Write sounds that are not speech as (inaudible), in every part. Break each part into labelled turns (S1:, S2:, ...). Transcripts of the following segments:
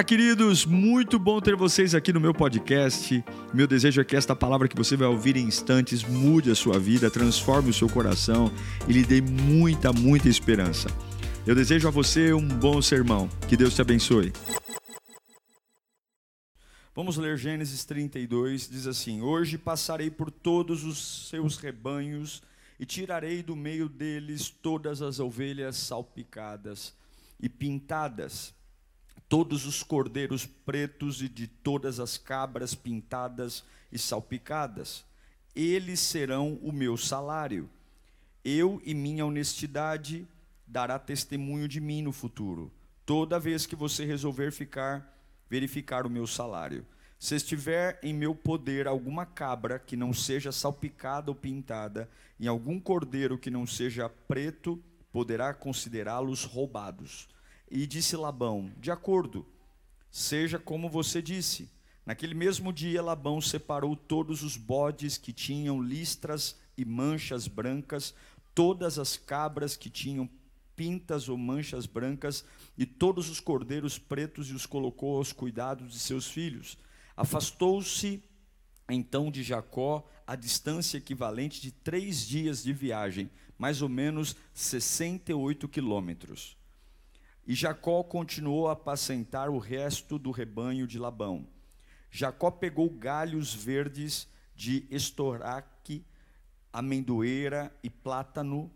S1: Olá, queridos, muito bom ter vocês aqui no meu podcast. Meu desejo é que esta palavra que você vai ouvir em instantes mude a sua vida, transforme o seu coração e lhe dê muita, muita esperança. Eu desejo a você um bom sermão. Que Deus te abençoe. Vamos ler Gênesis 32, diz assim: Hoje passarei por todos os seus rebanhos e tirarei do meio deles todas as ovelhas salpicadas e pintadas todos os cordeiros pretos e de todas as cabras pintadas e salpicadas. Eles serão o meu salário. Eu e minha honestidade dará testemunho de mim no futuro. Toda vez que você resolver ficar verificar o meu salário. Se estiver em meu poder alguma cabra que não seja salpicada ou pintada, e algum cordeiro que não seja preto, poderá considerá-los roubados. E disse Labão: De acordo, seja como você disse. Naquele mesmo dia, Labão separou todos os bodes que tinham listras e manchas brancas, todas as cabras que tinham pintas ou manchas brancas, e todos os cordeiros pretos, e os colocou aos cuidados de seus filhos. Afastou-se então de Jacó a distância equivalente de três dias de viagem, mais ou menos 68 quilômetros. E Jacó continuou a apacentar o resto do rebanho de Labão. Jacó pegou galhos verdes de estoraque, amendoeira e plátano,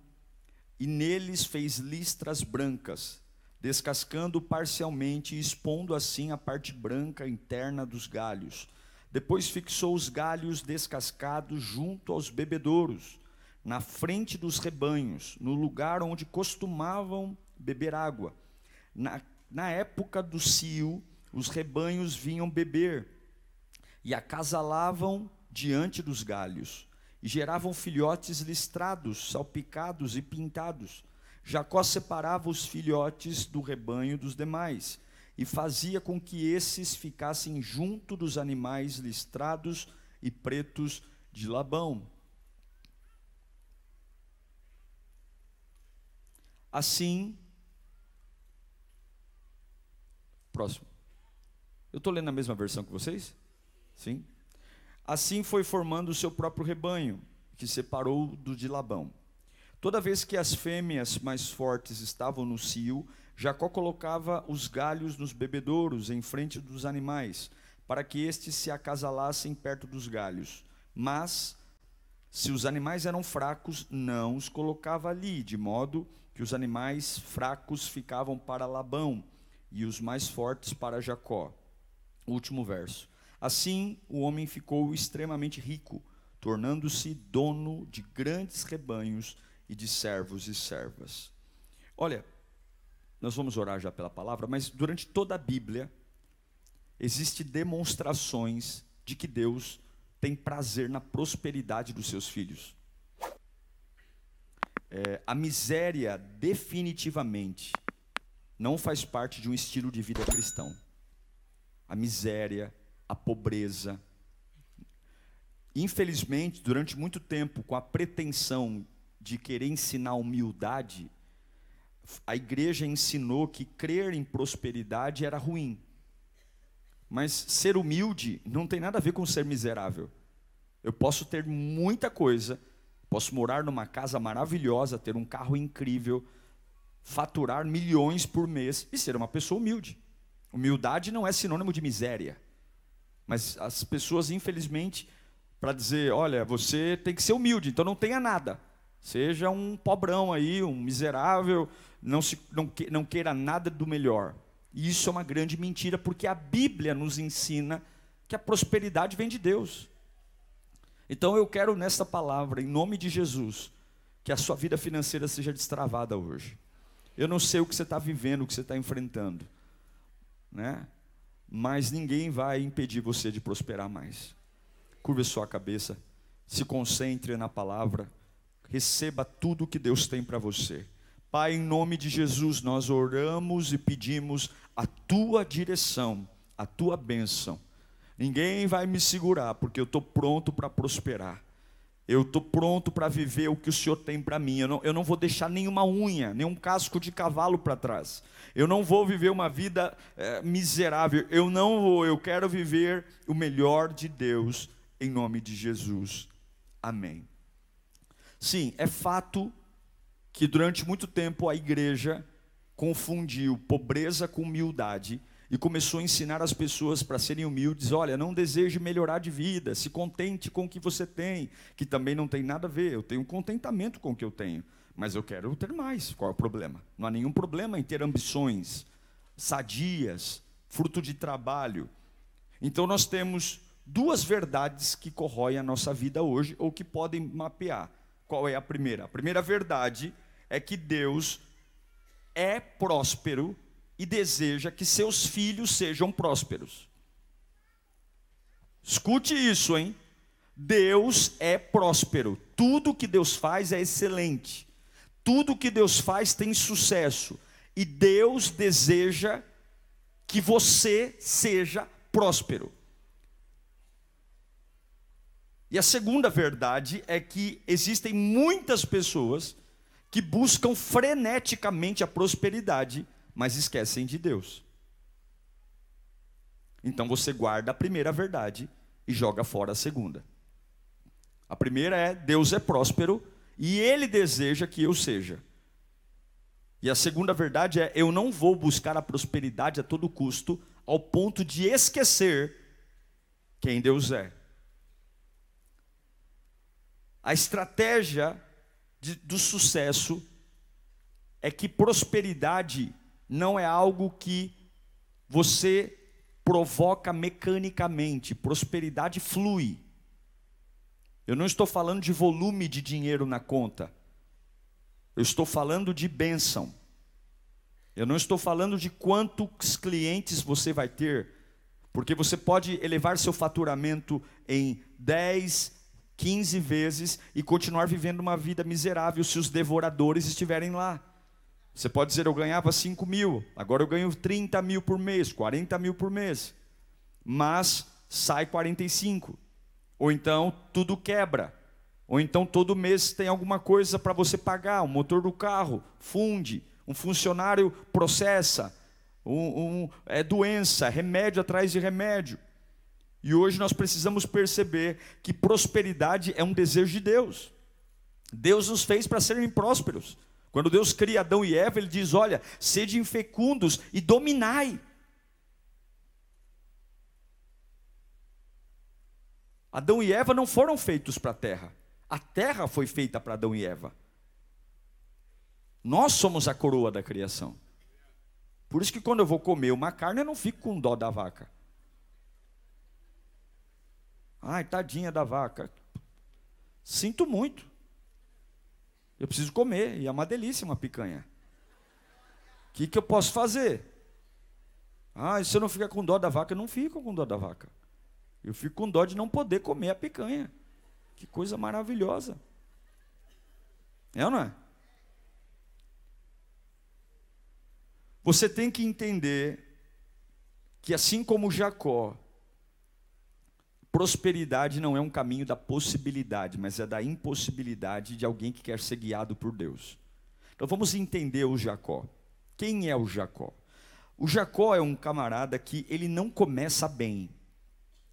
S1: e neles fez listras brancas, descascando parcialmente e expondo assim a parte branca interna dos galhos. Depois fixou os galhos descascados junto aos bebedouros, na frente dos rebanhos, no lugar onde costumavam beber água na, na época do cio, os rebanhos vinham beber e acasalavam diante dos galhos e geravam filhotes listrados, salpicados e pintados. Jacó separava os filhotes do rebanho dos demais e fazia com que esses ficassem junto dos animais listrados e pretos de Labão. Assim, Próximo. Eu estou lendo a mesma versão que vocês? Sim? Assim foi formando o seu próprio rebanho, que separou do de Labão. Toda vez que as fêmeas mais fortes estavam no cio, Jacó colocava os galhos nos bebedouros em frente dos animais, para que estes se acasalassem perto dos galhos. Mas, se os animais eram fracos, não os colocava ali, de modo que os animais fracos ficavam para Labão e os mais fortes para Jacó. Último verso. Assim o homem ficou extremamente rico, tornando-se dono de grandes rebanhos e de servos e servas. Olha, nós vamos orar já pela palavra, mas durante toda a Bíblia existem demonstrações de que Deus tem prazer na prosperidade dos seus filhos. É, a miséria definitivamente não faz parte de um estilo de vida cristão. A miséria, a pobreza. Infelizmente, durante muito tempo, com a pretensão de querer ensinar humildade, a igreja ensinou que crer em prosperidade era ruim. Mas ser humilde não tem nada a ver com ser miserável. Eu posso ter muita coisa, posso morar numa casa maravilhosa, ter um carro incrível, faturar milhões por mês e ser uma pessoa humilde. Humildade não é sinônimo de miséria. Mas as pessoas, infelizmente, para dizer, olha, você tem que ser humilde, então não tenha nada. Seja um pobrão aí, um miserável, não, se, não, que, não queira nada do melhor. E isso é uma grande mentira, porque a Bíblia nos ensina que a prosperidade vem de Deus. Então eu quero nesta palavra, em nome de Jesus, que a sua vida financeira seja destravada hoje. Eu não sei o que você está vivendo, o que você está enfrentando, né? Mas ninguém vai impedir você de prosperar mais. Curva sua cabeça, se concentre na palavra, receba tudo que Deus tem para você. Pai, em nome de Jesus, nós oramos e pedimos a tua direção, a tua bênção. Ninguém vai me segurar, porque eu estou pronto para prosperar. Eu estou pronto para viver o que o Senhor tem para mim. Eu não, eu não vou deixar nenhuma unha, nenhum casco de cavalo para trás. Eu não vou viver uma vida é, miserável. Eu não vou. Eu quero viver o melhor de Deus em nome de Jesus. Amém. Sim, é fato que durante muito tempo a igreja confundiu pobreza com humildade e começou a ensinar as pessoas para serem humildes. Olha, não deseje melhorar de vida, se contente com o que você tem, que também não tem nada a ver. Eu tenho contentamento com o que eu tenho, mas eu quero ter mais. Qual é o problema? Não há nenhum problema em ter ambições sadias, fruto de trabalho. Então nós temos duas verdades que corroem a nossa vida hoje ou que podem mapear. Qual é a primeira? A primeira verdade é que Deus é próspero e deseja que seus filhos sejam prósperos. Escute isso, hein? Deus é próspero. Tudo que Deus faz é excelente. Tudo que Deus faz tem sucesso. E Deus deseja que você seja próspero. E a segunda verdade é que existem muitas pessoas que buscam freneticamente a prosperidade mas esquecem de Deus. Então você guarda a primeira verdade e joga fora a segunda. A primeira é: Deus é próspero e Ele deseja que eu seja. E a segunda verdade é: eu não vou buscar a prosperidade a todo custo, ao ponto de esquecer quem Deus é. A estratégia de, do sucesso é que prosperidade não é algo que você provoca mecanicamente, prosperidade flui. Eu não estou falando de volume de dinheiro na conta. Eu estou falando de bênção. Eu não estou falando de quantos clientes você vai ter, porque você pode elevar seu faturamento em 10, 15 vezes e continuar vivendo uma vida miserável se os devoradores estiverem lá. Você pode dizer, eu ganhava 5 mil, agora eu ganho 30 mil por mês, 40 mil por mês. Mas sai 45. Ou então tudo quebra. Ou então todo mês tem alguma coisa para você pagar, o motor do carro funde, um funcionário processa, um, um, é doença, remédio atrás de remédio. E hoje nós precisamos perceber que prosperidade é um desejo de Deus. Deus nos fez para serem prósperos. Quando Deus cria Adão e Eva, ele diz: Olha, sede infecundos e dominai. Adão e Eva não foram feitos para a terra. A terra foi feita para Adão e Eva. Nós somos a coroa da criação. Por isso que quando eu vou comer uma carne, eu não fico com dó da vaca. Ai, tadinha da vaca. Sinto muito. Eu preciso comer, e é uma delícia uma picanha. O que, que eu posso fazer? Ah, e se eu não ficar com dó da vaca, eu não fico com dó da vaca. Eu fico com dó de não poder comer a picanha. Que coisa maravilhosa. É ou não é? Você tem que entender que assim como Jacó Prosperidade não é um caminho da possibilidade, mas é da impossibilidade de alguém que quer ser guiado por Deus. Então vamos entender o Jacó. Quem é o Jacó? O Jacó é um camarada que ele não começa bem.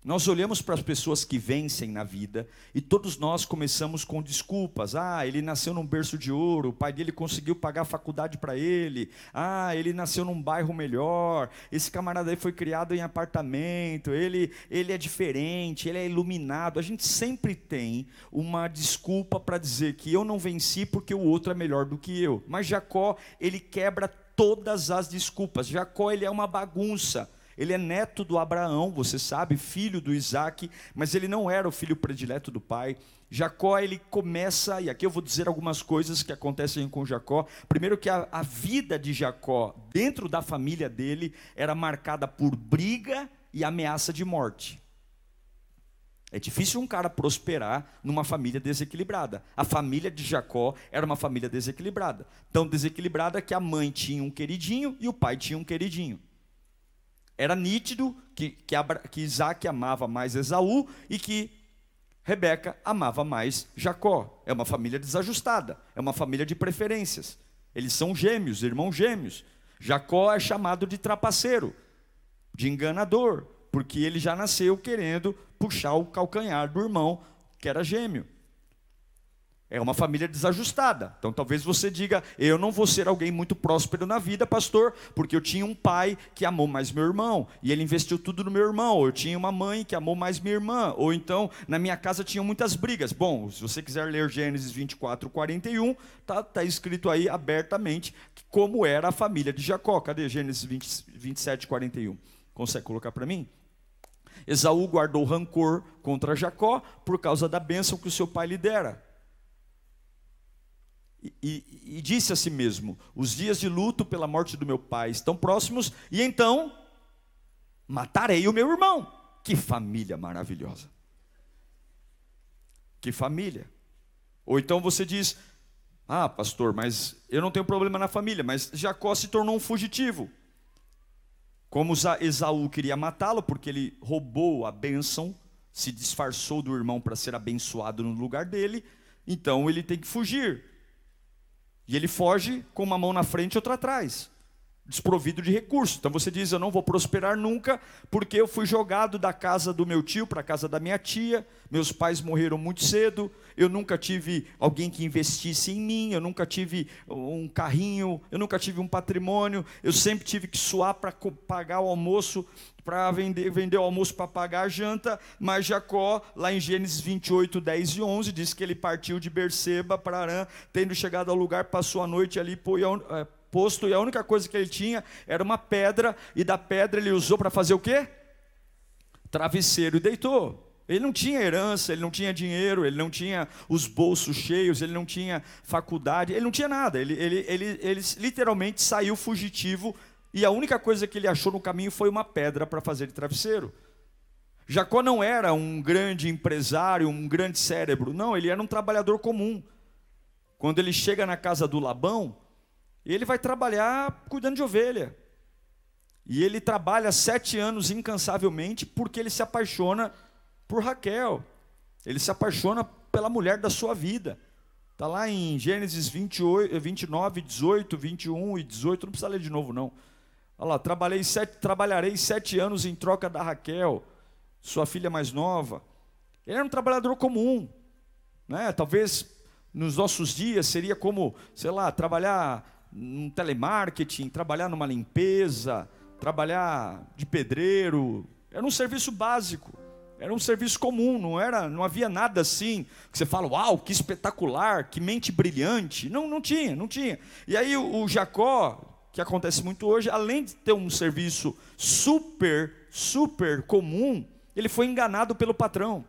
S1: Nós olhamos para as pessoas que vencem na vida e todos nós começamos com desculpas. Ah, ele nasceu num berço de ouro, o pai dele conseguiu pagar a faculdade para ele. Ah, ele nasceu num bairro melhor. Esse camarada aí foi criado em apartamento. Ele, ele é diferente, ele é iluminado. A gente sempre tem uma desculpa para dizer que eu não venci porque o outro é melhor do que eu. Mas Jacó, ele quebra todas as desculpas. Jacó, ele é uma bagunça. Ele é neto do Abraão, você sabe, filho do Isaac, mas ele não era o filho predileto do pai. Jacó, ele começa, e aqui eu vou dizer algumas coisas que acontecem com Jacó. Primeiro, que a, a vida de Jacó, dentro da família dele, era marcada por briga e ameaça de morte. É difícil um cara prosperar numa família desequilibrada. A família de Jacó era uma família desequilibrada. Tão desequilibrada que a mãe tinha um queridinho e o pai tinha um queridinho. Era nítido que, que, que Isaac amava mais Esaú e que Rebeca amava mais Jacó. É uma família desajustada, é uma família de preferências. Eles são gêmeos, irmãos gêmeos. Jacó é chamado de trapaceiro, de enganador, porque ele já nasceu querendo puxar o calcanhar do irmão que era gêmeo. É uma família desajustada. Então talvez você diga: eu não vou ser alguém muito próspero na vida, pastor, porque eu tinha um pai que amou mais meu irmão e ele investiu tudo no meu irmão. Ou eu tinha uma mãe que amou mais minha irmã. Ou então na minha casa tinham muitas brigas. Bom, se você quiser ler Gênesis 24, 41, está tá escrito aí abertamente como era a família de Jacó. Cadê Gênesis 20, 27, 41? Consegue colocar para mim? Esaú guardou rancor contra Jacó por causa da bênção que o seu pai lhe dera. E, e, disse a si mesmo: Os dias de luto pela morte do meu pai estão próximos, e então matarei o meu irmão. Que família maravilhosa! Que família! Ou então você diz: Ah, pastor, mas eu não tenho problema na família, mas Jacó se tornou um fugitivo. Como Esaú queria matá-lo, porque ele roubou a bênção, se disfarçou do irmão para ser abençoado no lugar dele, então ele tem que fugir. E ele foge com uma mão na frente e outra atrás, desprovido de recursos. Então você diz: Eu não vou prosperar nunca, porque eu fui jogado da casa do meu tio para a casa da minha tia, meus pais morreram muito cedo, eu nunca tive alguém que investisse em mim, eu nunca tive um carrinho, eu nunca tive um patrimônio, eu sempre tive que suar para pagar o almoço para vender, vender o almoço para pagar a janta, mas Jacó, lá em Gênesis 28, 10 e 11, diz que ele partiu de Berseba para Arã, tendo chegado ao lugar, passou a noite ali é, posto, e a única coisa que ele tinha era uma pedra, e da pedra ele usou para fazer o quê? Travesseiro e deitou. Ele não tinha herança, ele não tinha dinheiro, ele não tinha os bolsos cheios, ele não tinha faculdade, ele não tinha nada. Ele, ele, ele, ele literalmente saiu fugitivo e a única coisa que ele achou no caminho foi uma pedra para fazer de travesseiro. Jacó não era um grande empresário, um grande cérebro, não, ele era um trabalhador comum. Quando ele chega na casa do Labão, ele vai trabalhar cuidando de ovelha. E ele trabalha sete anos incansavelmente porque ele se apaixona por Raquel. Ele se apaixona pela mulher da sua vida. Está lá em Gênesis 28, 29, 18, 21 e 18, não precisa ler de novo, não. Olha lá, trabalhei sete, trabalharei sete anos em troca da Raquel, sua filha mais nova. Ele era um trabalhador comum. Né? Talvez nos nossos dias seria como, sei lá, trabalhar num telemarketing, trabalhar numa limpeza, trabalhar de pedreiro. Era um serviço básico. Era um serviço comum, não era, não havia nada assim que você fala, uau, que espetacular, que mente brilhante. Não, não tinha, não tinha. E aí o, o Jacó, que acontece muito hoje, além de ter um serviço super, super comum, ele foi enganado pelo patrão.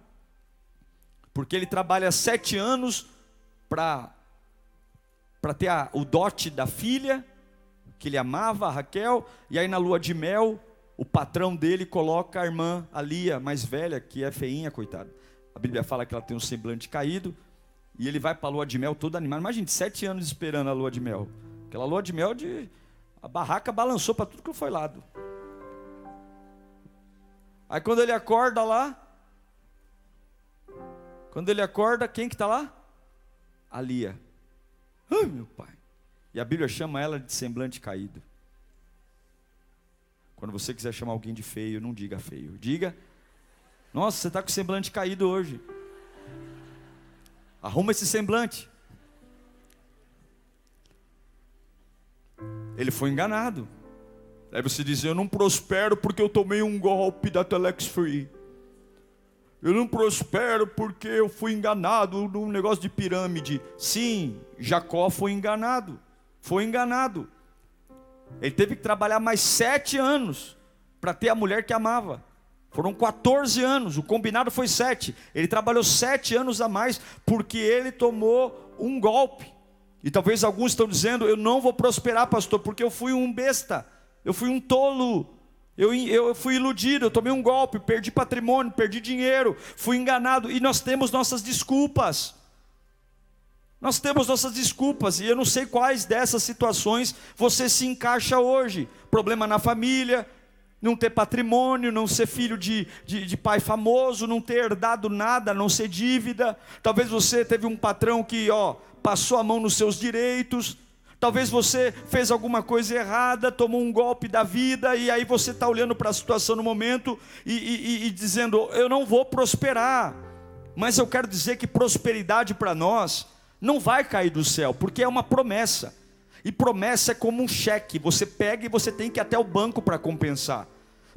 S1: Porque ele trabalha sete anos para ter a, o dote da filha, que ele amava, a Raquel, e aí na lua de mel, o patrão dele coloca a irmã, a Lia, mais velha, que é feinha, coitada. A Bíblia fala que ela tem um semblante caído, e ele vai para a lua de mel todo animado. Imagina, sete anos esperando a lua de mel. Aquela lua de mel de a barraca balançou para tudo que foi lado. Aí quando ele acorda lá, quando ele acorda, quem que está lá? A Lia. Ai, meu pai. E a Bíblia chama ela de semblante caído. Quando você quiser chamar alguém de feio, não diga feio. Diga, nossa, você está com o semblante caído hoje. Arruma esse semblante. Ele foi enganado. Aí você diz: Eu não prospero porque eu tomei um golpe da Telex Free. Eu não prospero porque eu fui enganado num negócio de pirâmide. Sim, Jacó foi enganado. Foi enganado. Ele teve que trabalhar mais sete anos para ter a mulher que amava. Foram 14 anos, o combinado foi sete. Ele trabalhou sete anos a mais porque ele tomou um golpe. E talvez alguns estão dizendo: Eu não vou prosperar, pastor, porque eu fui um besta, eu fui um tolo, eu, eu fui iludido, eu tomei um golpe, perdi patrimônio, perdi dinheiro, fui enganado. E nós temos nossas desculpas. Nós temos nossas desculpas, e eu não sei quais dessas situações você se encaixa hoje. Problema na família, não ter patrimônio, não ser filho de, de, de, pai famoso, não ter herdado nada, não ser dívida. Talvez você teve um patrão que ó, passou a mão nos seus direitos. Talvez você fez alguma coisa errada, tomou um golpe da vida, e aí você está olhando para a situação no momento e, e, e dizendo: Eu não vou prosperar. Mas eu quero dizer que prosperidade para nós não vai cair do céu, porque é uma promessa. E promessa é como um cheque, você pega e você tem que ir até o banco para compensar.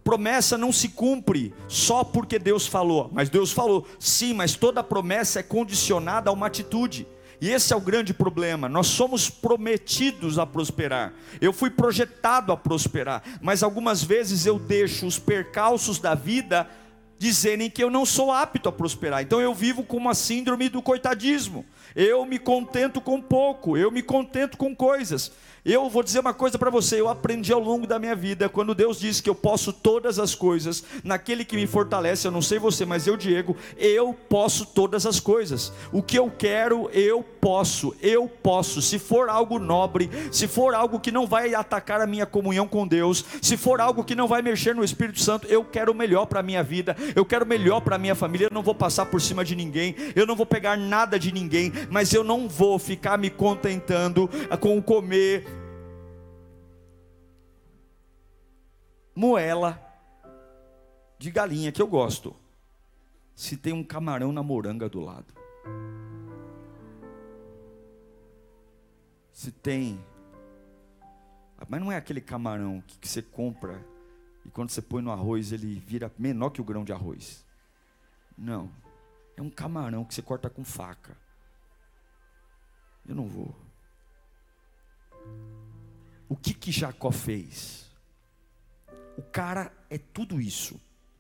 S1: Promessa não se cumpre só porque Deus falou, mas Deus falou, sim, mas toda promessa é condicionada a uma atitude. E esse é o grande problema. Nós somos prometidos a prosperar. Eu fui projetado a prosperar, mas algumas vezes eu deixo os percalços da vida dizerem que eu não sou apto a prosperar. Então eu vivo com uma síndrome do coitadismo. Eu me contento com pouco, eu me contento com coisas. Eu vou dizer uma coisa para você, eu aprendi ao longo da minha vida, quando Deus diz que eu posso todas as coisas, naquele que me fortalece, eu não sei você, mas eu, Diego, eu posso todas as coisas. O que eu quero, eu posso, eu posso. Se for algo nobre, se for algo que não vai atacar a minha comunhão com Deus, se for algo que não vai mexer no Espírito Santo, eu quero o melhor para a minha vida, eu quero o melhor para a minha família, eu não vou passar por cima de ninguém, eu não vou pegar nada de ninguém, mas eu não vou ficar me contentando com o comer moela de galinha que eu gosto. Se tem um camarão na moranga do lado. Se tem. Mas não é aquele camarão que, que você compra e quando você põe no arroz ele vira menor que o grão de arroz. Não. É um camarão que você corta com faca. Eu não vou. O que que Jacó fez? O cara é tudo isso: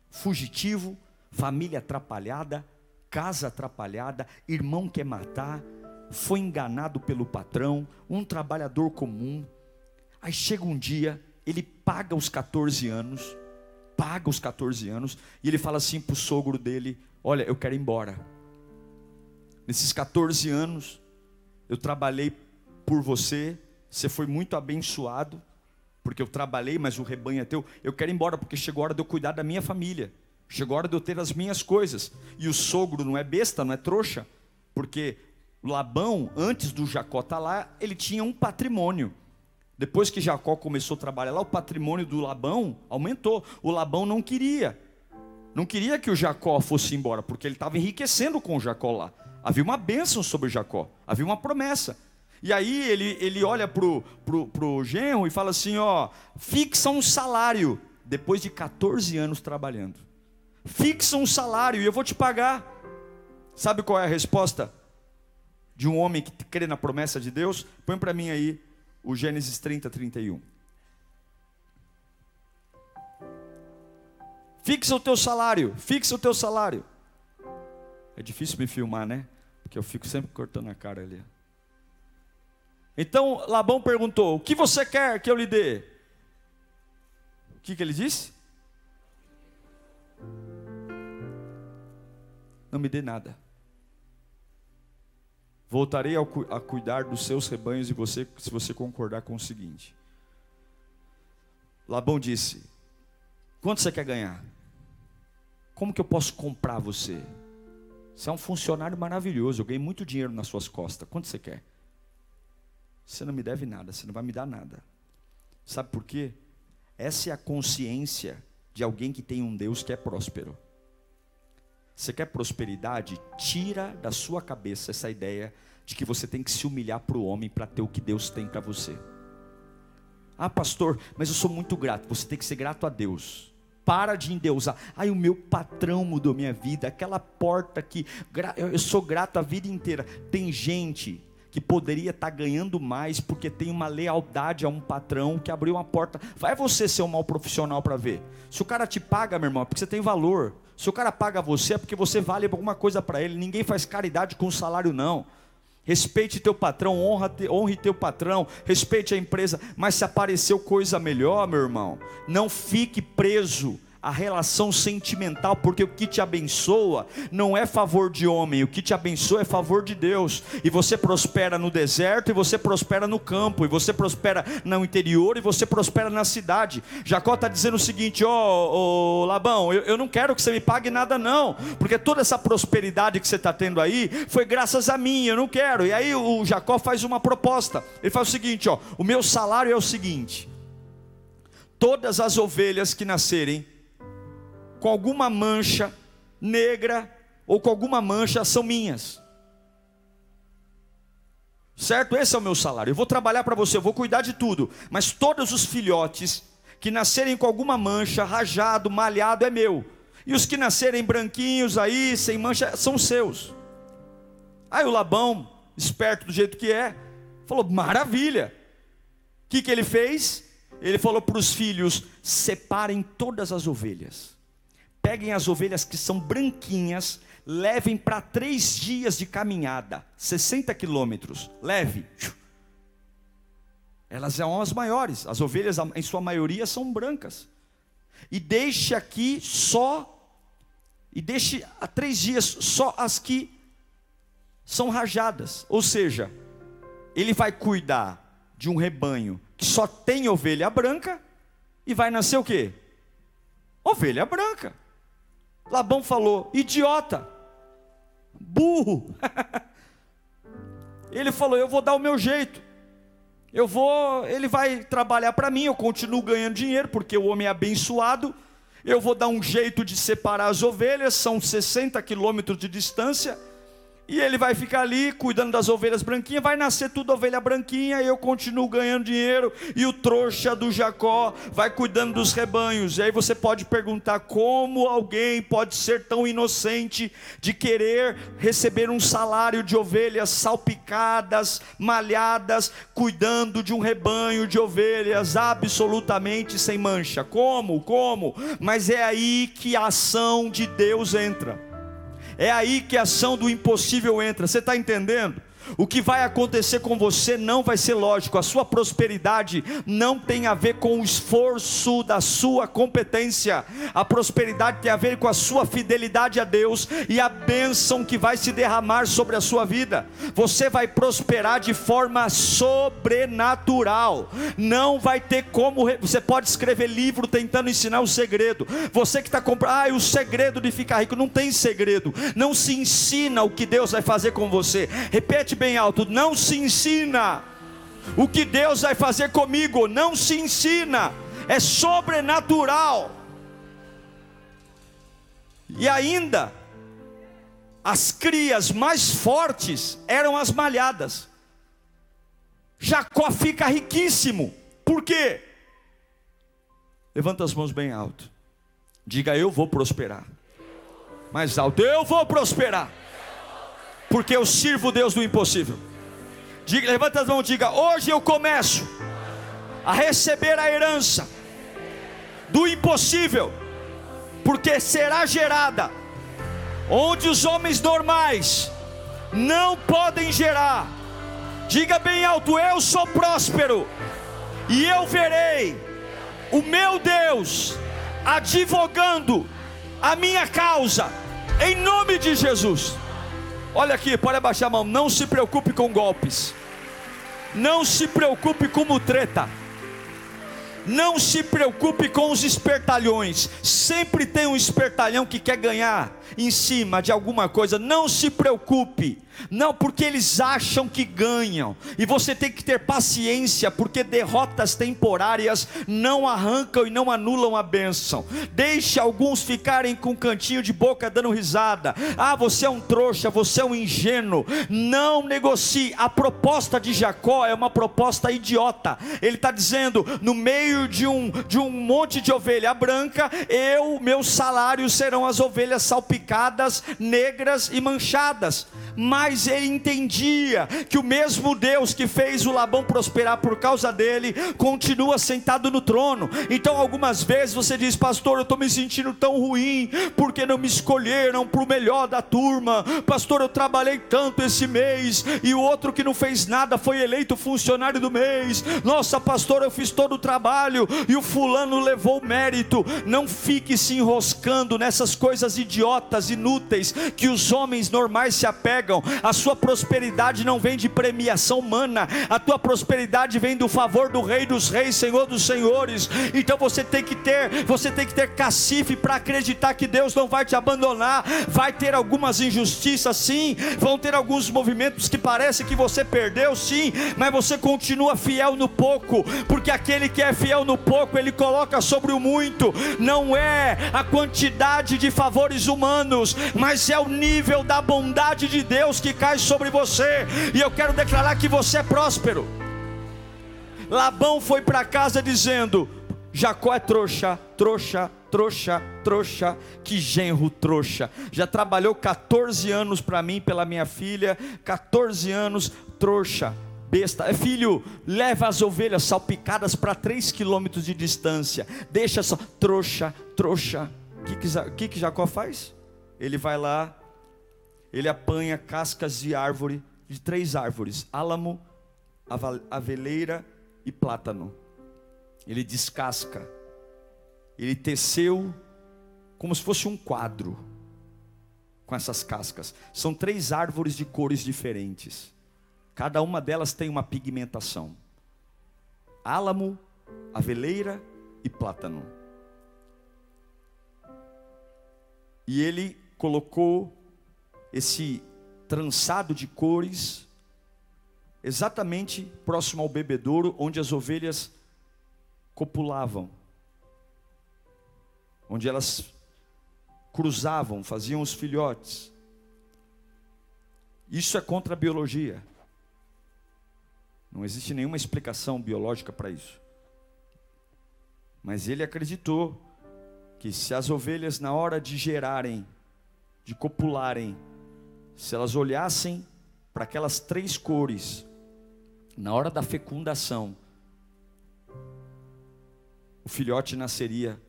S1: fugitivo, família atrapalhada, casa atrapalhada, irmão quer matar, foi enganado pelo patrão, um trabalhador comum. Aí chega um dia, ele paga os 14 anos, paga os 14 anos, e ele fala assim para o sogro dele: Olha, eu quero ir embora. Nesses 14 anos, eu trabalhei por você, você foi muito abençoado porque eu trabalhei, mas o rebanho é teu. Eu quero ir embora, porque chegou a hora de eu cuidar da minha família. Chegou a hora de eu ter as minhas coisas. E o sogro não é besta, não é trouxa, porque Labão, antes do Jacó estar tá lá, ele tinha um patrimônio. Depois que Jacó começou a trabalhar lá, o patrimônio do Labão aumentou. O Labão não queria. Não queria que o Jacó fosse embora, porque ele estava enriquecendo com o Jacó lá. Havia uma bênção sobre Jacó, havia uma promessa. E aí ele, ele olha pro, pro, pro genro e fala assim: ó, fixa um salário depois de 14 anos trabalhando. Fixa um salário e eu vou te pagar. Sabe qual é a resposta de um homem que crê na promessa de Deus? Põe para mim aí o Gênesis 30, 31. Fixa o teu salário, fixa o teu salário. É difícil me filmar, né? Porque eu fico sempre cortando a cara ali. Então Labão perguntou: O que você quer que eu lhe dê? O que, que ele disse? Não me dê nada. Voltarei a cuidar dos seus rebanhos e você, se você concordar com o seguinte. Labão disse: Quanto você quer ganhar? Como que eu posso comprar você? Você é um funcionário maravilhoso, eu ganhei muito dinheiro nas suas costas. Quanto você quer? Você não me deve nada, você não vai me dar nada. Sabe por quê? Essa é a consciência de alguém que tem um Deus que é próspero. Você quer prosperidade? Tira da sua cabeça essa ideia de que você tem que se humilhar para o homem para ter o que Deus tem para você. Ah, pastor, mas eu sou muito grato. Você tem que ser grato a Deus. Para de endeusar. Ai, o meu patrão mudou minha vida. Aquela porta que eu sou grato a vida inteira. Tem gente que poderia estar tá ganhando mais porque tem uma lealdade a um patrão que abriu uma porta. Vai você ser um mau profissional para ver. Se o cara te paga, meu irmão, é porque você tem valor. Se o cara paga você é porque você vale alguma coisa para ele. Ninguém faz caridade com salário não. Respeite teu patrão, honra, honre teu patrão, respeite a empresa, mas se apareceu coisa melhor, meu irmão, não fique preso a relação sentimental, porque o que te abençoa não é favor de homem, o que te abençoa é favor de Deus. E você prospera no deserto, e você prospera no campo, e você prospera no interior, e você prospera na cidade. Jacó está dizendo o seguinte: ó, oh, oh, Labão, eu, eu não quero que você me pague nada, não, porque toda essa prosperidade que você está tendo aí foi graças a mim, eu não quero. E aí o Jacó faz uma proposta: ele faz o seguinte, ó, o meu salário é o seguinte. Todas as ovelhas que nascerem com alguma mancha negra ou com alguma mancha são minhas. Certo? Esse é o meu salário. Eu vou trabalhar para você, eu vou cuidar de tudo. Mas todos os filhotes que nascerem com alguma mancha, rajado, malhado, é meu. E os que nascerem branquinhos aí, sem mancha, são seus. Aí o Labão, esperto do jeito que é, falou: maravilha. O que, que ele fez? Ele falou para os filhos: separem todas as ovelhas peguem as ovelhas que são branquinhas, levem para três dias de caminhada, 60 quilômetros, leve. Elas são as maiores, as ovelhas em sua maioria são brancas. E deixe aqui só, e deixe há três dias só as que são rajadas. Ou seja, ele vai cuidar de um rebanho que só tem ovelha branca, e vai nascer o quê? Ovelha branca. Labão falou: idiota, burro. (laughs) ele falou: eu vou dar o meu jeito. Eu vou, ele vai trabalhar para mim, eu continuo ganhando dinheiro, porque o homem é abençoado. Eu vou dar um jeito de separar as ovelhas, são 60 quilômetros de distância e ele vai ficar ali cuidando das ovelhas branquinhas, vai nascer tudo ovelha branquinha, e eu continuo ganhando dinheiro, e o trouxa do Jacó vai cuidando dos rebanhos. E aí você pode perguntar como alguém pode ser tão inocente de querer receber um salário de ovelhas salpicadas, malhadas, cuidando de um rebanho de ovelhas absolutamente sem mancha. Como? Como? Mas é aí que a ação de Deus entra. É aí que a ação do impossível entra. Você está entendendo? O que vai acontecer com você não vai ser lógico, a sua prosperidade não tem a ver com o esforço da sua competência, a prosperidade tem a ver com a sua fidelidade a Deus e a bênção que vai se derramar sobre a sua vida. Você vai prosperar de forma sobrenatural, não vai ter como. Você pode escrever livro tentando ensinar o segredo. Você que está comprando, ah, o segredo de ficar rico, não tem segredo, não se ensina o que Deus vai fazer com você. Bem alto: não se ensina. O que Deus vai fazer comigo não se ensina, é sobrenatural. E ainda, as crias mais fortes eram as malhadas. Jacó fica riquíssimo, por quê? Levanta as mãos bem alto, diga eu vou prosperar. Mais alto, eu vou prosperar porque eu sirvo o Deus do impossível. Diga, levanta as mãos e diga: Hoje eu começo a receber a herança do impossível, porque será gerada onde os homens normais não podem gerar. Diga bem alto: Eu sou próspero e eu verei o meu Deus advogando a minha causa, em nome de Jesus. Olha aqui, pode abaixar a mão. Não se preocupe com golpes. Não se preocupe com treta. Não se preocupe com os espertalhões. Sempre tem um espertalhão que quer ganhar em cima de alguma coisa. Não se preocupe. Não, porque eles acham que ganham, e você tem que ter paciência, porque derrotas temporárias não arrancam e não anulam a bênção. Deixe alguns ficarem com um cantinho de boca dando risada. Ah, você é um trouxa, você é um ingênuo. Não negocie. A proposta de Jacó é uma proposta idiota. Ele está dizendo: no meio de um, de um monte de ovelha branca, eu, meus salários serão as ovelhas salpicadas, negras e manchadas mas ele entendia que o mesmo Deus que fez o Labão prosperar por causa dele, continua sentado no trono. Então, algumas vezes você diz, pastor, eu estou me sentindo tão ruim, porque não me escolheram para o melhor da turma, pastor, eu trabalhei tanto esse mês, e o outro que não fez nada foi eleito funcionário do mês. Nossa, pastor, eu fiz todo o trabalho e o fulano levou o mérito. Não fique se enroscando nessas coisas idiotas, inúteis, que os homens normais se apegam. A sua prosperidade não vem de premiação humana, a tua prosperidade vem do favor do Rei dos Reis, Senhor dos Senhores. Então você tem que ter, você tem que ter cacife para acreditar que Deus não vai te abandonar. Vai ter algumas injustiças, sim, vão ter alguns movimentos que parece que você perdeu, sim, mas você continua fiel no pouco, porque aquele que é fiel no pouco, ele coloca sobre o muito. Não é a quantidade de favores humanos, mas é o nível da bondade de Deus que cai sobre você. E eu quero declarar que você é próspero. Labão foi para casa dizendo: Jacó é trouxa, trouxa, trouxa, trouxa, que genro trouxa. Já trabalhou 14 anos para mim, pela minha filha, 14 anos, trouxa, besta. É filho, leva as ovelhas salpicadas para 3 quilômetros de distância. Deixa só, trouxa, trouxa. O que, que, que, que Jacó faz? Ele vai lá, ele apanha cascas de árvore, de três árvores: álamo, aveleira e plátano. Ele descasca. Ele teceu como se fosse um quadro com essas cascas. São três árvores de cores diferentes. Cada uma delas tem uma pigmentação: álamo, aveleira e plátano. E ele colocou esse trançado de cores exatamente próximo ao bebedouro onde as ovelhas copulavam, onde elas cruzavam, faziam os filhotes. Isso é contra a biologia. Não existe nenhuma explicação biológica para isso. Mas ele acreditou que se as ovelhas, na hora de gerarem, de copularem, se elas olhassem para aquelas três cores, na hora da fecundação, o filhote nasceria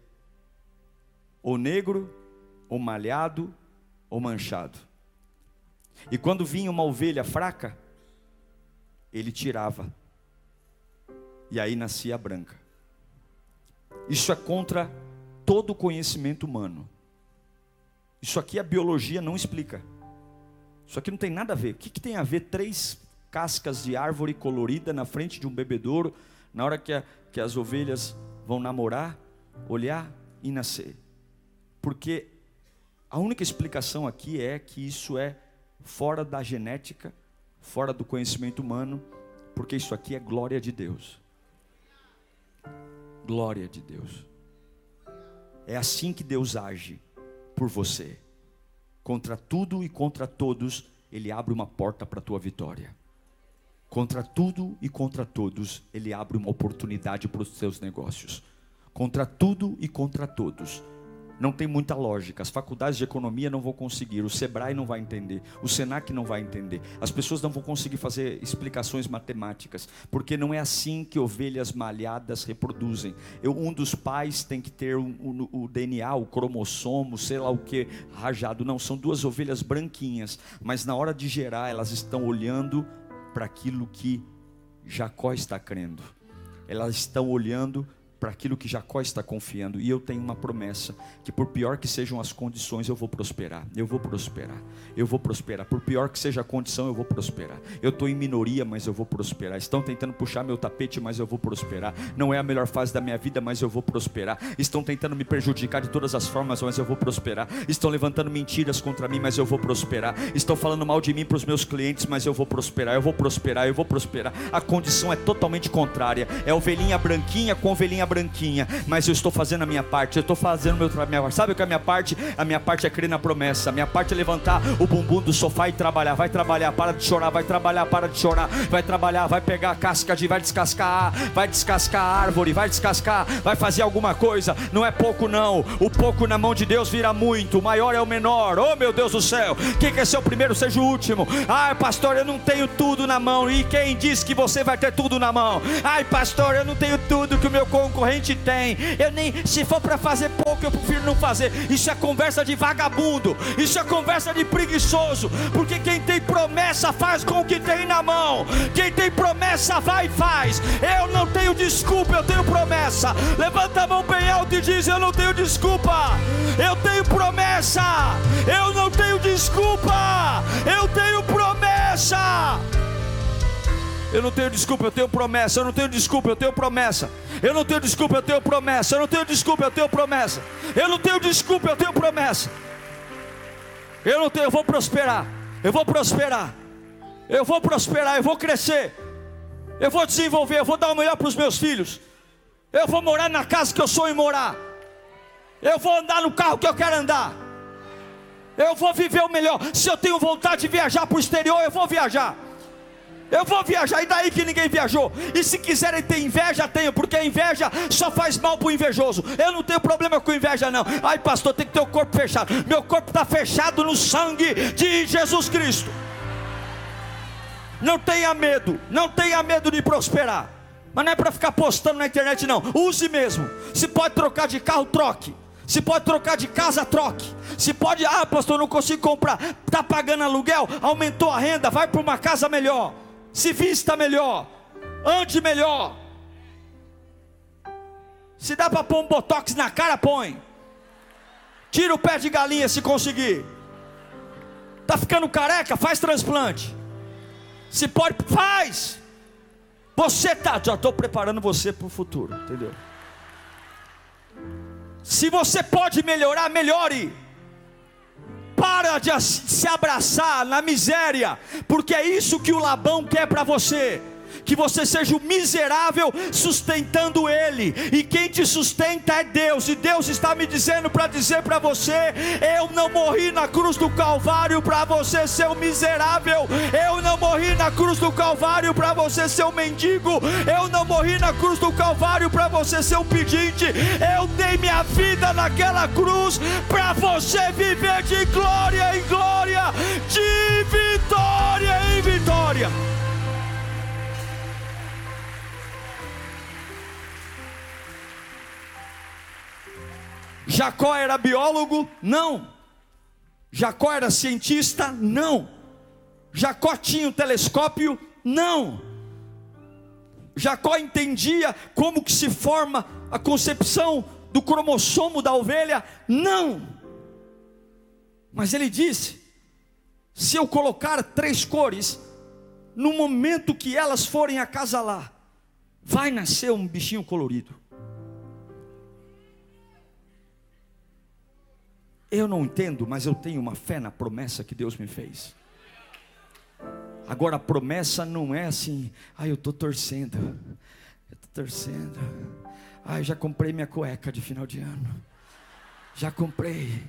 S1: ou negro, ou malhado, ou manchado. E quando vinha uma ovelha fraca, ele tirava, e aí nascia a branca. Isso é contra todo o conhecimento humano. Isso aqui a biologia não explica. Isso aqui não tem nada a ver. O que, que tem a ver três cascas de árvore colorida na frente de um bebedouro, na hora que, a, que as ovelhas vão namorar, olhar e nascer. Porque a única explicação aqui é que isso é fora da genética, fora do conhecimento humano, porque isso aqui é glória de Deus. Glória de Deus. É assim que Deus age por você. Contra tudo e contra todos, Ele abre uma porta para a tua vitória. Contra tudo e contra todos, Ele abre uma oportunidade para os seus negócios. Contra tudo e contra todos, não tem muita lógica. As faculdades de economia não vão conseguir, o Sebrae não vai entender, o Senac não vai entender. As pessoas não vão conseguir fazer explicações matemáticas, porque não é assim que ovelhas malhadas reproduzem. Eu, um dos pais tem que ter o, o, o DNA, o cromossomo, sei lá o que, rajado. Não, são duas ovelhas branquinhas, mas na hora de gerar, elas estão olhando para aquilo que Jacó está crendo. Elas estão olhando para aquilo que Jacó está confiando. E eu tenho uma promessa: que por pior que sejam as condições, eu vou prosperar. Eu vou prosperar. Eu vou prosperar. Por pior que seja a condição, eu vou prosperar. Eu estou em minoria, mas eu vou prosperar. Estão tentando puxar meu tapete, mas eu vou prosperar. Não é a melhor fase da minha vida, mas eu vou prosperar. Estão tentando me prejudicar de todas as formas, mas eu vou prosperar. Estão levantando mentiras contra mim, mas eu vou prosperar. Estão falando mal de mim para os meus clientes, mas eu vou prosperar. Eu vou prosperar. Eu vou prosperar. A condição é totalmente contrária. É ovelhinha branquinha com ovelhinha branquinha, mas eu estou fazendo a minha parte, eu estou fazendo meu trabalho. Sabe o que é a minha parte? A minha parte é crer na promessa, a minha parte é levantar o bumbum do sofá e trabalhar. Vai trabalhar, para de chorar, vai trabalhar, para de chorar, vai trabalhar, vai pegar a casca de, vai descascar, vai descascar a árvore, vai descascar, vai fazer alguma coisa. Não é pouco, não. O pouco na mão de Deus vira muito, o maior é o menor. Oh meu Deus do céu, quem quer ser o primeiro, seja o último. Ah, pastor, eu não tenho tudo na mão. E quem disse que você vai ter tudo na mão? Ai, pastor, eu não tenho tudo que o meu concorrente tem. Eu nem, se for para fazer pouco, eu prefiro não fazer. Isso é conversa de vagabundo. Isso é conversa de preguiçoso. Porque quem tem promessa faz com o que tem na mão. Quem tem promessa vai e faz. Eu não tenho desculpa, eu tenho promessa. Levanta a mão bem alto e diz: Eu não tenho desculpa. Eu tenho promessa. Eu não tenho desculpa. Eu tenho promessa. Eu não tenho desculpa, eu tenho promessa. Eu não tenho desculpa, eu tenho promessa. Eu não tenho desculpa, eu tenho promessa. Eu não tenho desculpa, eu tenho promessa. Eu não tenho desculpa, eu tenho promessa. Eu não tenho, eu vou prosperar. Eu vou prosperar. Eu vou prosperar, eu vou crescer. Eu vou desenvolver, eu vou dar o melhor para os meus filhos. Eu vou morar na casa que eu sonho morar. Eu vou andar no carro que eu quero andar. Eu vou viver o melhor. Se eu tenho vontade de viajar para o exterior, eu vou viajar. Eu vou viajar, e daí que ninguém viajou? E se quiserem ter inveja, tenho, porque a inveja só faz mal para o invejoso. Eu não tenho problema com inveja, não. Ai, pastor, tem que ter o corpo fechado. Meu corpo está fechado no sangue de Jesus Cristo. Não tenha medo, não tenha medo de prosperar. Mas não é para ficar postando na internet, não. Use mesmo. Se pode trocar de carro, troque. Se pode trocar de casa, troque. Se pode, ah, pastor, não consigo comprar. Está pagando aluguel, aumentou a renda, vai para uma casa melhor se vista melhor, ande melhor. Se dá para pôr um botox na cara, põe. Tira o pé de galinha se conseguir. Tá ficando careca, faz transplante. Se pode, faz. Você tá, já estou preparando você para o futuro, entendeu? Se você pode melhorar, melhore. Para de se abraçar na miséria, porque é isso que o Labão quer para você que você seja o miserável sustentando ele, e quem te sustenta é Deus, e Deus está me dizendo para dizer para você: eu não morri na cruz do Calvário para você ser o miserável, eu não morri na cruz do Calvário para você ser o mendigo, eu não morri na cruz do Calvário para você ser o pedinte, eu dei minha vida naquela cruz para você viver de glória em glória, de vitória em vitória. Jacó era biólogo? Não. Jacó era cientista? Não. Jacó tinha um telescópio? Não. Jacó entendia como que se forma a concepção do cromossomo da ovelha? Não. Mas ele disse: se eu colocar três cores, no momento que elas forem acasalar, vai nascer um bichinho colorido. Eu não entendo, mas eu tenho uma fé na promessa que Deus me fez. Agora a promessa não é assim, ai ah, eu estou torcendo, eu estou torcendo, ai ah, já comprei minha cueca de final de ano, já comprei,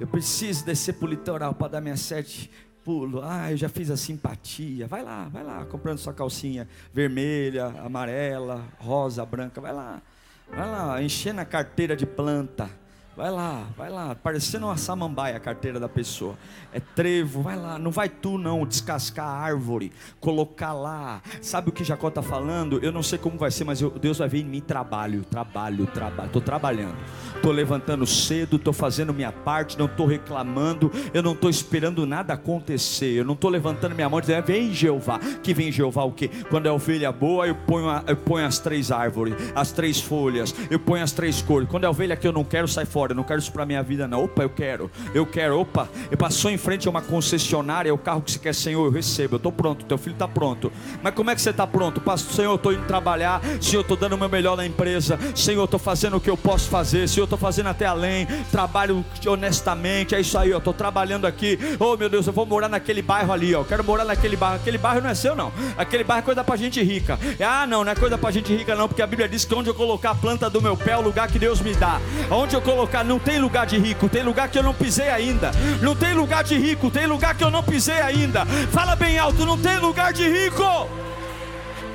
S1: eu preciso descer para o litoral para dar minha sete pulo, ah eu já fiz a simpatia, vai lá, vai lá, comprando sua calcinha vermelha, amarela, rosa, branca, vai lá, vai lá, enchendo a carteira de planta, Vai lá, vai lá, parecendo uma samambaia a carteira da pessoa. É trevo, vai lá, não vai tu não descascar a árvore, colocar lá. Sabe o que Jacó está falando? Eu não sei como vai ser, mas eu, Deus vai vir em mim trabalho, trabalho, trabalho. Estou trabalhando, estou levantando cedo, estou fazendo minha parte, não estou reclamando, eu não estou esperando nada acontecer. Eu não estou levantando minha mão e dizendo, vem Jeová. Que vem Jeová o quê? Quando é ovelha boa, eu ponho, a, eu ponho as três árvores, as três folhas, eu ponho as três cores. Quando é ovelha que eu não quero, sai fora fora, eu não quero isso para minha vida não. Opa, eu quero. Eu quero. Opa, eu passou em frente a uma concessionária, é o carro que você quer, Senhor, eu recebo. Eu estou pronto, teu filho está pronto. Mas como é que você está pronto? Pastor, Senhor, eu estou indo trabalhar. Senhor, eu estou dando o meu melhor na empresa. Senhor, eu estou fazendo o que eu posso fazer. Senhor, eu estou fazendo até além. Trabalho honestamente. É isso aí, eu estou trabalhando aqui. Oh, meu Deus, eu vou morar naquele bairro ali, ó. Eu quero morar naquele bairro. Aquele bairro não é seu, não. Aquele bairro é coisa para gente rica. Ah, não, não é coisa para gente rica, não, porque a Bíblia diz que onde eu colocar a planta do meu pé é o lugar que Deus me dá. Onde eu colocar, não tem lugar de rico, tem lugar que eu não pisei ainda. Não tem lugar de rico, tem lugar que eu não pisei ainda. Fala bem alto, não tem lugar de rico.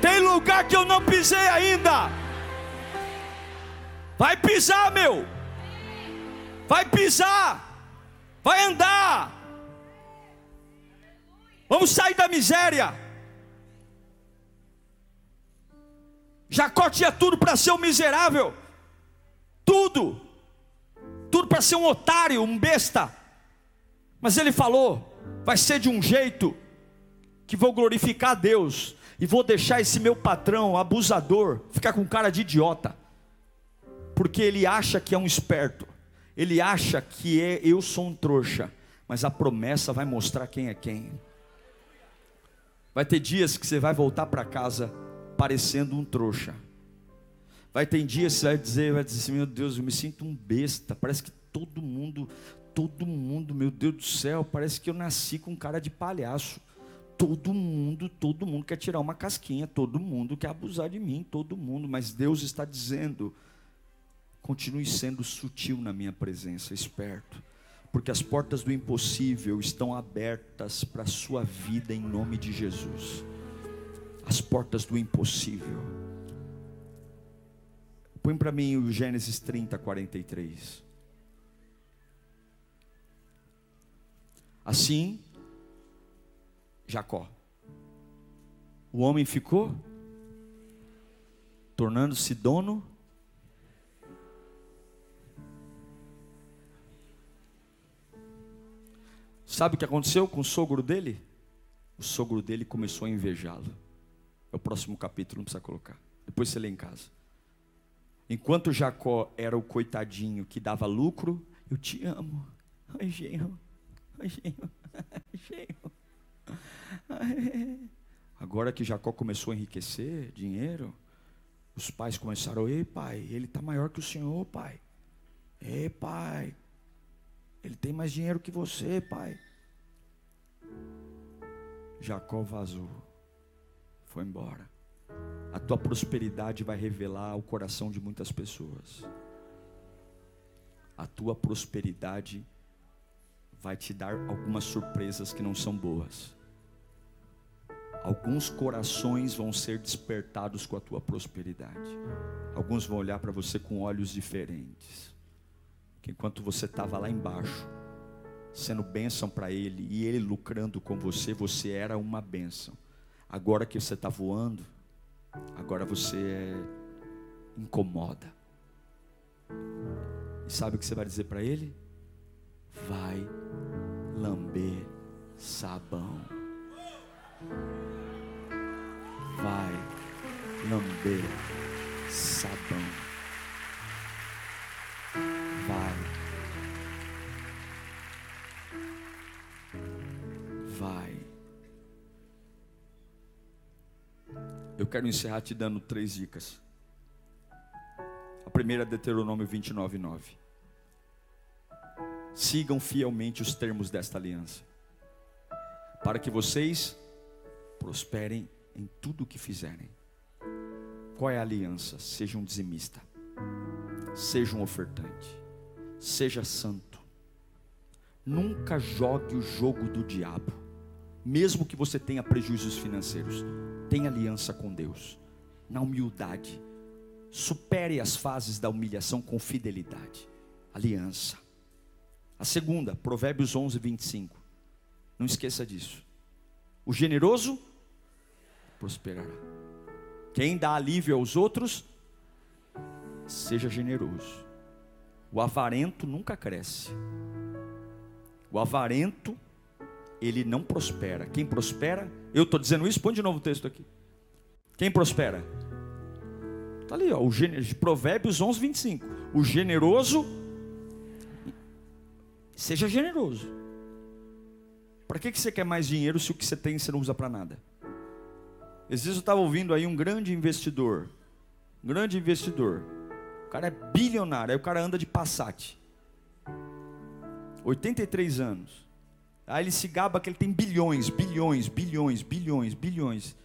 S1: Tem lugar que eu não pisei ainda. Vai pisar, meu. Vai pisar. Vai andar. Vamos sair da miséria. Jacó tinha tudo para ser um miserável, tudo, tudo para ser um otário, um besta. Mas ele falou: vai ser de um jeito que vou glorificar a Deus e vou deixar esse meu patrão abusador ficar com cara de idiota, porque ele acha que é um esperto, ele acha que é eu sou um trouxa, mas a promessa vai mostrar quem é quem. Vai ter dias que você vai voltar para casa parecendo um trouxa. Vai ter dias que você vai dizer, vai dizer assim, meu Deus, eu me sinto um besta. Parece que todo mundo, todo mundo, meu Deus do céu, parece que eu nasci com cara de palhaço. Todo mundo, todo mundo quer tirar uma casquinha, todo mundo quer abusar de mim, todo mundo, mas Deus está dizendo: continue sendo sutil na minha presença, esperto, porque as portas do impossível estão abertas para a sua vida em nome de Jesus as portas do impossível. Põe para mim o Gênesis 30, 43. Assim, Jacó, o homem ficou tornando-se dono Sabe o que aconteceu com o sogro dele? O sogro dele começou a invejá-lo. É o próximo capítulo, não precisa colocar. Depois você lê em casa. Enquanto Jacó era o coitadinho que dava lucro, eu te amo. Ai, genro. Ai, genro. genro. Agora que Jacó começou a enriquecer dinheiro, os pais começaram, ei pai, ele está maior que o senhor, pai. Ei pai, ele tem mais dinheiro que você, pai. Jacó vazou foi embora. A tua prosperidade vai revelar o coração de muitas pessoas. A tua prosperidade vai te dar algumas surpresas que não são boas. Alguns corações vão ser despertados com a tua prosperidade. Alguns vão olhar para você com olhos diferentes. Que enquanto você estava lá embaixo, sendo bênção para ele e ele lucrando com você, você era uma bênção. Agora que você está voando, agora você é, incomoda. E sabe o que você vai dizer para ele? Vai lamber sabão. Vai lamber sabão. Vai Eu quero encerrar te dando três dicas. A primeira é Deuteronômio 29, 9. Sigam fielmente os termos desta aliança, para que vocês prosperem em tudo o que fizerem. Qual é a aliança? Seja um dizimista, seja um ofertante, seja santo. Nunca jogue o jogo do diabo, mesmo que você tenha prejuízos financeiros tem aliança com Deus, na humildade. Supere as fases da humilhação com fidelidade. Aliança. A segunda, Provérbios 11, 25. Não esqueça disso. O generoso prosperará. Quem dá alívio aos outros, seja generoso. O avarento nunca cresce. O avarento ele não prospera. Quem prospera, eu estou dizendo isso, põe de novo o texto aqui. Quem prospera? Está ali, ó, o de Provérbios 11, 25. O generoso Seja generoso. Para que, que você quer mais dinheiro se o que você tem você não usa para nada? Esses dias eu estava ouvindo aí um grande investidor. Um grande investidor. O cara é bilionário. Aí o cara anda de Passat. 83 anos. Aí ele se gaba que ele tem bilhões, bilhões, bilhões, bilhões, bilhões.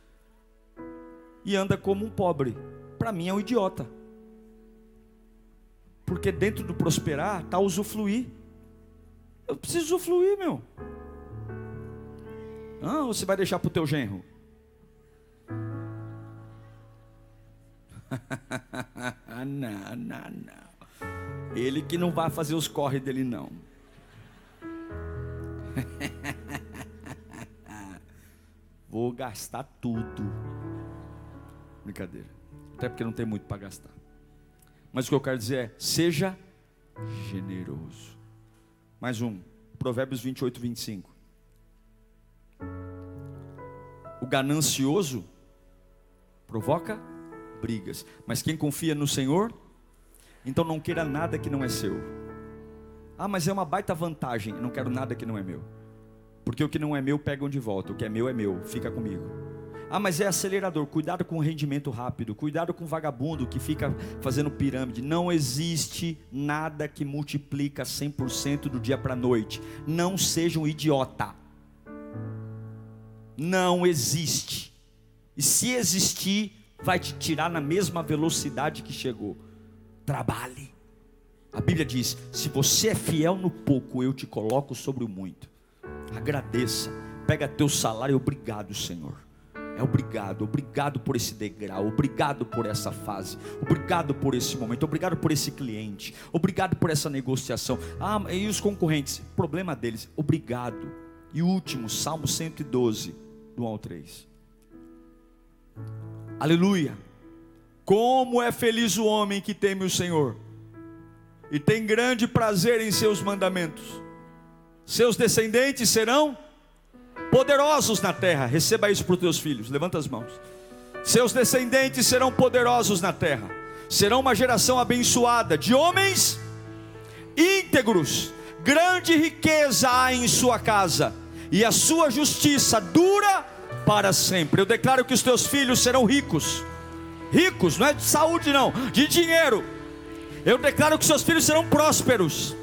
S1: E anda como um pobre. Para mim é um idiota. Porque dentro do prosperar está usufruir. Eu preciso usufruir, meu. Ah, você vai deixar para o teu genro? (laughs) não, não, não. Ele que não vai fazer os corre dele, não. (laughs) Vou gastar tudo. Brincadeira. Até porque não tem muito para gastar. Mas o que eu quero dizer é: seja generoso. Mais um. Provérbios 28, 25. O ganancioso provoca brigas. Mas quem confia no Senhor, então não queira nada que não é seu. Ah, mas é uma baita vantagem. Não quero nada que não é meu. Porque o que não é meu pegam de volta. O que é meu é meu. Fica comigo. Ah, mas é acelerador. Cuidado com o rendimento rápido. Cuidado com o vagabundo que fica fazendo pirâmide. Não existe nada que multiplica 100% do dia para a noite. Não seja um idiota. Não existe. E se existir, vai te tirar na mesma velocidade que chegou. Trabalhe. A Bíblia diz: se você é fiel no pouco, eu te coloco sobre o muito. Agradeça, pega teu salário, obrigado, Senhor. É obrigado, obrigado por esse degrau, obrigado por essa fase, obrigado por esse momento, obrigado por esse cliente, obrigado por essa negociação. Ah, e os concorrentes? Problema deles, obrigado. E último, Salmo 112, do 1 ao 3. Aleluia. Como é feliz o homem que teme o Senhor e tem grande prazer em seus mandamentos. Seus descendentes serão poderosos na terra. Receba isso para os teus filhos. Levanta as mãos. Seus descendentes serão poderosos na terra. Serão uma geração abençoada de homens íntegros. Grande riqueza há em sua casa, e a sua justiça dura para sempre. Eu declaro que os teus filhos serão ricos. Ricos, não é de saúde, não, de dinheiro. Eu declaro que seus filhos serão prósperos.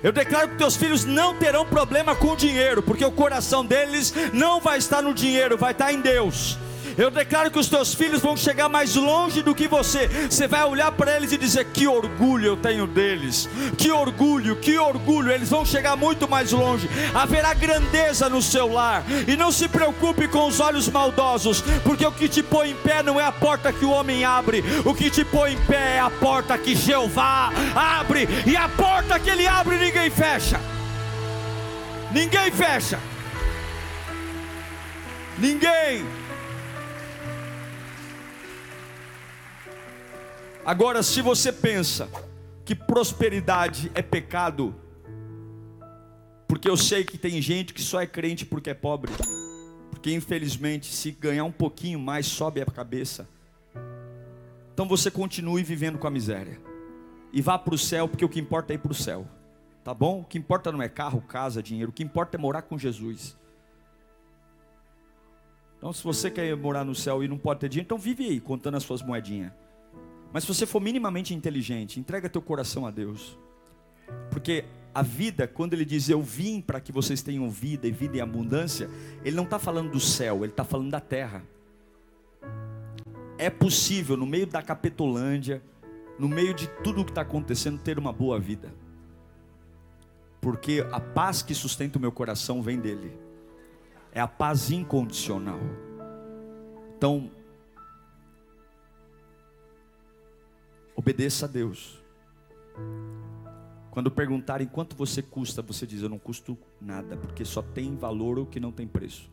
S1: Eu declaro que teus filhos não terão problema com o dinheiro, porque o coração deles não vai estar no dinheiro, vai estar em Deus. Eu declaro que os teus filhos vão chegar mais longe do que você. Você vai olhar para eles e dizer: Que orgulho eu tenho deles. Que orgulho, que orgulho. Eles vão chegar muito mais longe. Haverá grandeza no seu lar. E não se preocupe com os olhos maldosos, porque o que te põe em pé não é a porta que o homem abre. O que te põe em pé é a porta que Jeová abre. E a porta que ele abre ninguém fecha. Ninguém fecha. Ninguém Agora, se você pensa que prosperidade é pecado, porque eu sei que tem gente que só é crente porque é pobre, porque infelizmente, se ganhar um pouquinho mais, sobe a cabeça. Então você continue vivendo com a miséria e vá para o céu, porque o que importa é ir para o céu, tá bom? O que importa não é carro, casa, dinheiro, o que importa é morar com Jesus. Então, se você quer morar no céu e não pode ter dinheiro, então vive aí contando as suas moedinhas. Mas se você for minimamente inteligente, entrega teu coração a Deus. Porque a vida, quando ele diz eu vim para que vocês tenham vida e vida em abundância, ele não está falando do céu, ele está falando da terra. É possível, no meio da Capetolândia, no meio de tudo o que está acontecendo, ter uma boa vida. Porque a paz que sustenta o meu coração vem dele. É a paz incondicional. Então, Obedeça a Deus. Quando perguntarem quanto você custa, você diz: Eu não custo nada, porque só tem valor o que não tem preço.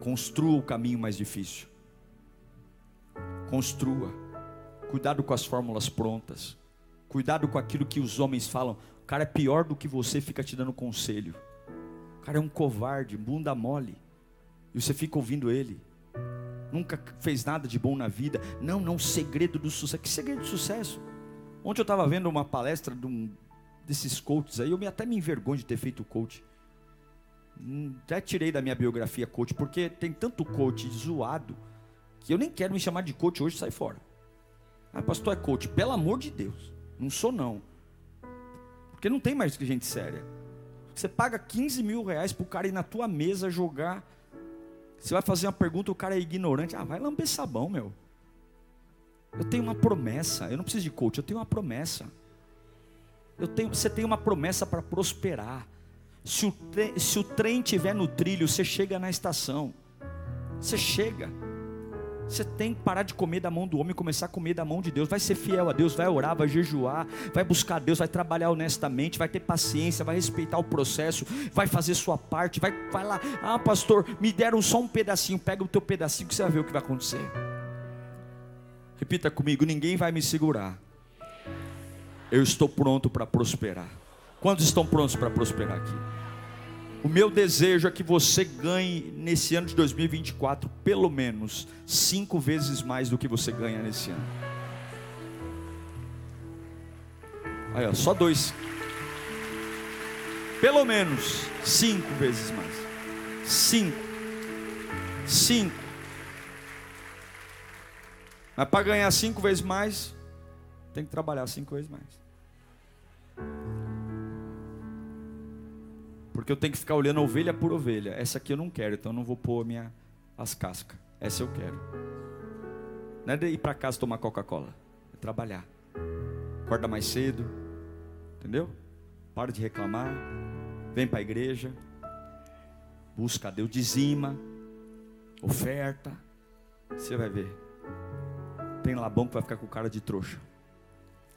S1: Construa o caminho mais difícil. Construa. Cuidado com as fórmulas prontas. Cuidado com aquilo que os homens falam. O cara é pior do que você, fica te dando conselho. O cara é um covarde, bunda mole. E você fica ouvindo ele nunca fez nada de bom na vida. Não, não, segredo do sucesso. Que segredo do sucesso? Ontem eu estava vendo uma palestra de um, desses coaches aí, eu até me envergonho de ter feito coach. Hum, até tirei da minha biografia coach, porque tem tanto coach zoado que eu nem quero me chamar de coach hoje sai fora. Ah, pastor é coach, pelo amor de Deus, não sou não. Porque não tem mais gente séria. Você paga 15 mil reais para o cara ir na tua mesa jogar. Você vai fazer uma pergunta, o cara é ignorante. Ah, vai lamber sabão, meu. Eu tenho uma promessa. Eu não preciso de coach, eu tenho uma promessa. Eu tenho, você tem uma promessa para prosperar. Se o, se o trem estiver no trilho, você chega na estação. Você chega. Você tem que parar de comer da mão do homem e começar a comer da mão de Deus. Vai ser fiel a Deus, vai orar, vai jejuar, vai buscar Deus, vai trabalhar honestamente, vai ter paciência, vai respeitar o processo, vai fazer sua parte, vai, vai lá. Ah, pastor, me deram só um pedacinho. Pega o teu pedacinho que você vai ver o que vai acontecer. Repita comigo: ninguém vai me segurar. Eu estou pronto para prosperar. Quantos estão prontos para prosperar aqui? O meu desejo é que você ganhe nesse ano de 2024 pelo menos cinco vezes mais do que você ganha nesse ano. Aí, só dois. Pelo menos cinco vezes mais. Cinco. Cinco. Mas para ganhar cinco vezes mais, tem que trabalhar cinco vezes mais. Porque eu tenho que ficar olhando ovelha por ovelha. Essa aqui eu não quero, então eu não vou pôr minha, as cascas. Essa eu quero. Não é de ir para casa tomar Coca-Cola. É trabalhar. Acorda mais cedo. Entendeu? Para de reclamar. Vem para a igreja. Busca Deus, dizima. Oferta. Você vai ver. Tem labão que vai ficar com cara de trouxa.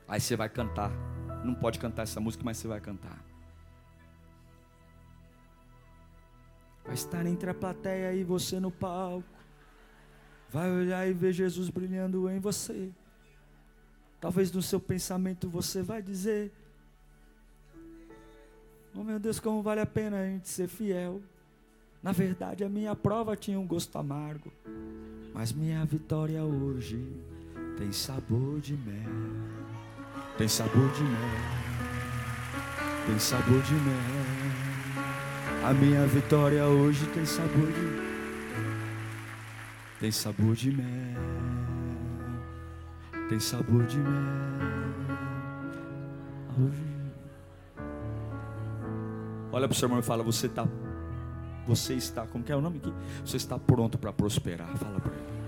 S1: Aí você vai cantar. Não pode cantar essa música, mas você vai cantar. Vai estar entre a plateia e você no palco. Vai olhar e ver Jesus brilhando em você. Talvez no seu pensamento você vai dizer: Oh meu Deus, como vale a pena a gente ser fiel. Na verdade, a minha prova tinha um gosto amargo, mas minha vitória hoje tem sabor de mel. Tem sabor de mel. Tem sabor de mel. A minha vitória hoje tem sabor de tem sabor de mel. Tem sabor de mel. Hoje. Olha para o seu irmão e fala: Você está, você está, como que é o nome aqui? Você está pronto para prosperar. Fala para ele.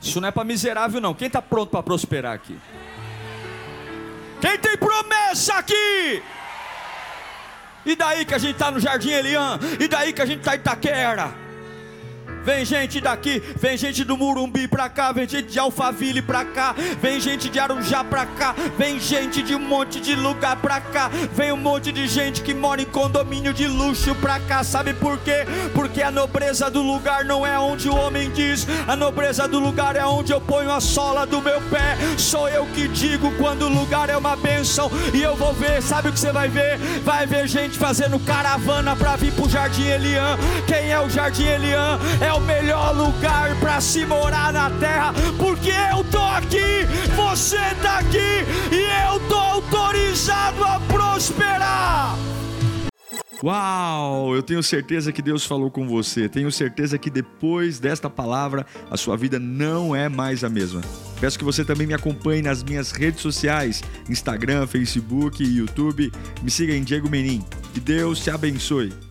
S1: Isso não é para miserável, não. Quem está pronto para prosperar aqui? Quem tem promessa aqui? E daí que a gente está no Jardim Elian? E daí que a gente está em Itaquera? Vem gente daqui, vem gente do Murumbi pra cá, vem gente de Alphaville pra cá, vem gente de Arujá pra cá, vem gente de um monte de lugar pra cá, vem um monte de gente que mora em condomínio de luxo pra cá. Sabe por quê? Porque a nobreza do lugar não é onde o homem diz, a nobreza do lugar é onde eu ponho a sola do meu pé. Sou eu que digo quando o lugar é uma bênção e eu vou ver. Sabe o que você vai ver? Vai ver gente fazendo caravana pra vir pro Jardim Elian. Quem é o Jardim Elian? É é o melhor lugar para se morar na terra, porque eu tô aqui, você tá aqui e eu tô autorizado a prosperar. Uau! Eu tenho certeza que Deus falou com você. Tenho certeza que depois desta palavra a sua vida não é mais a mesma. Peço que você também me acompanhe nas minhas redes sociais: Instagram, Facebook YouTube. Me siga em Diego Menin. Que Deus te abençoe.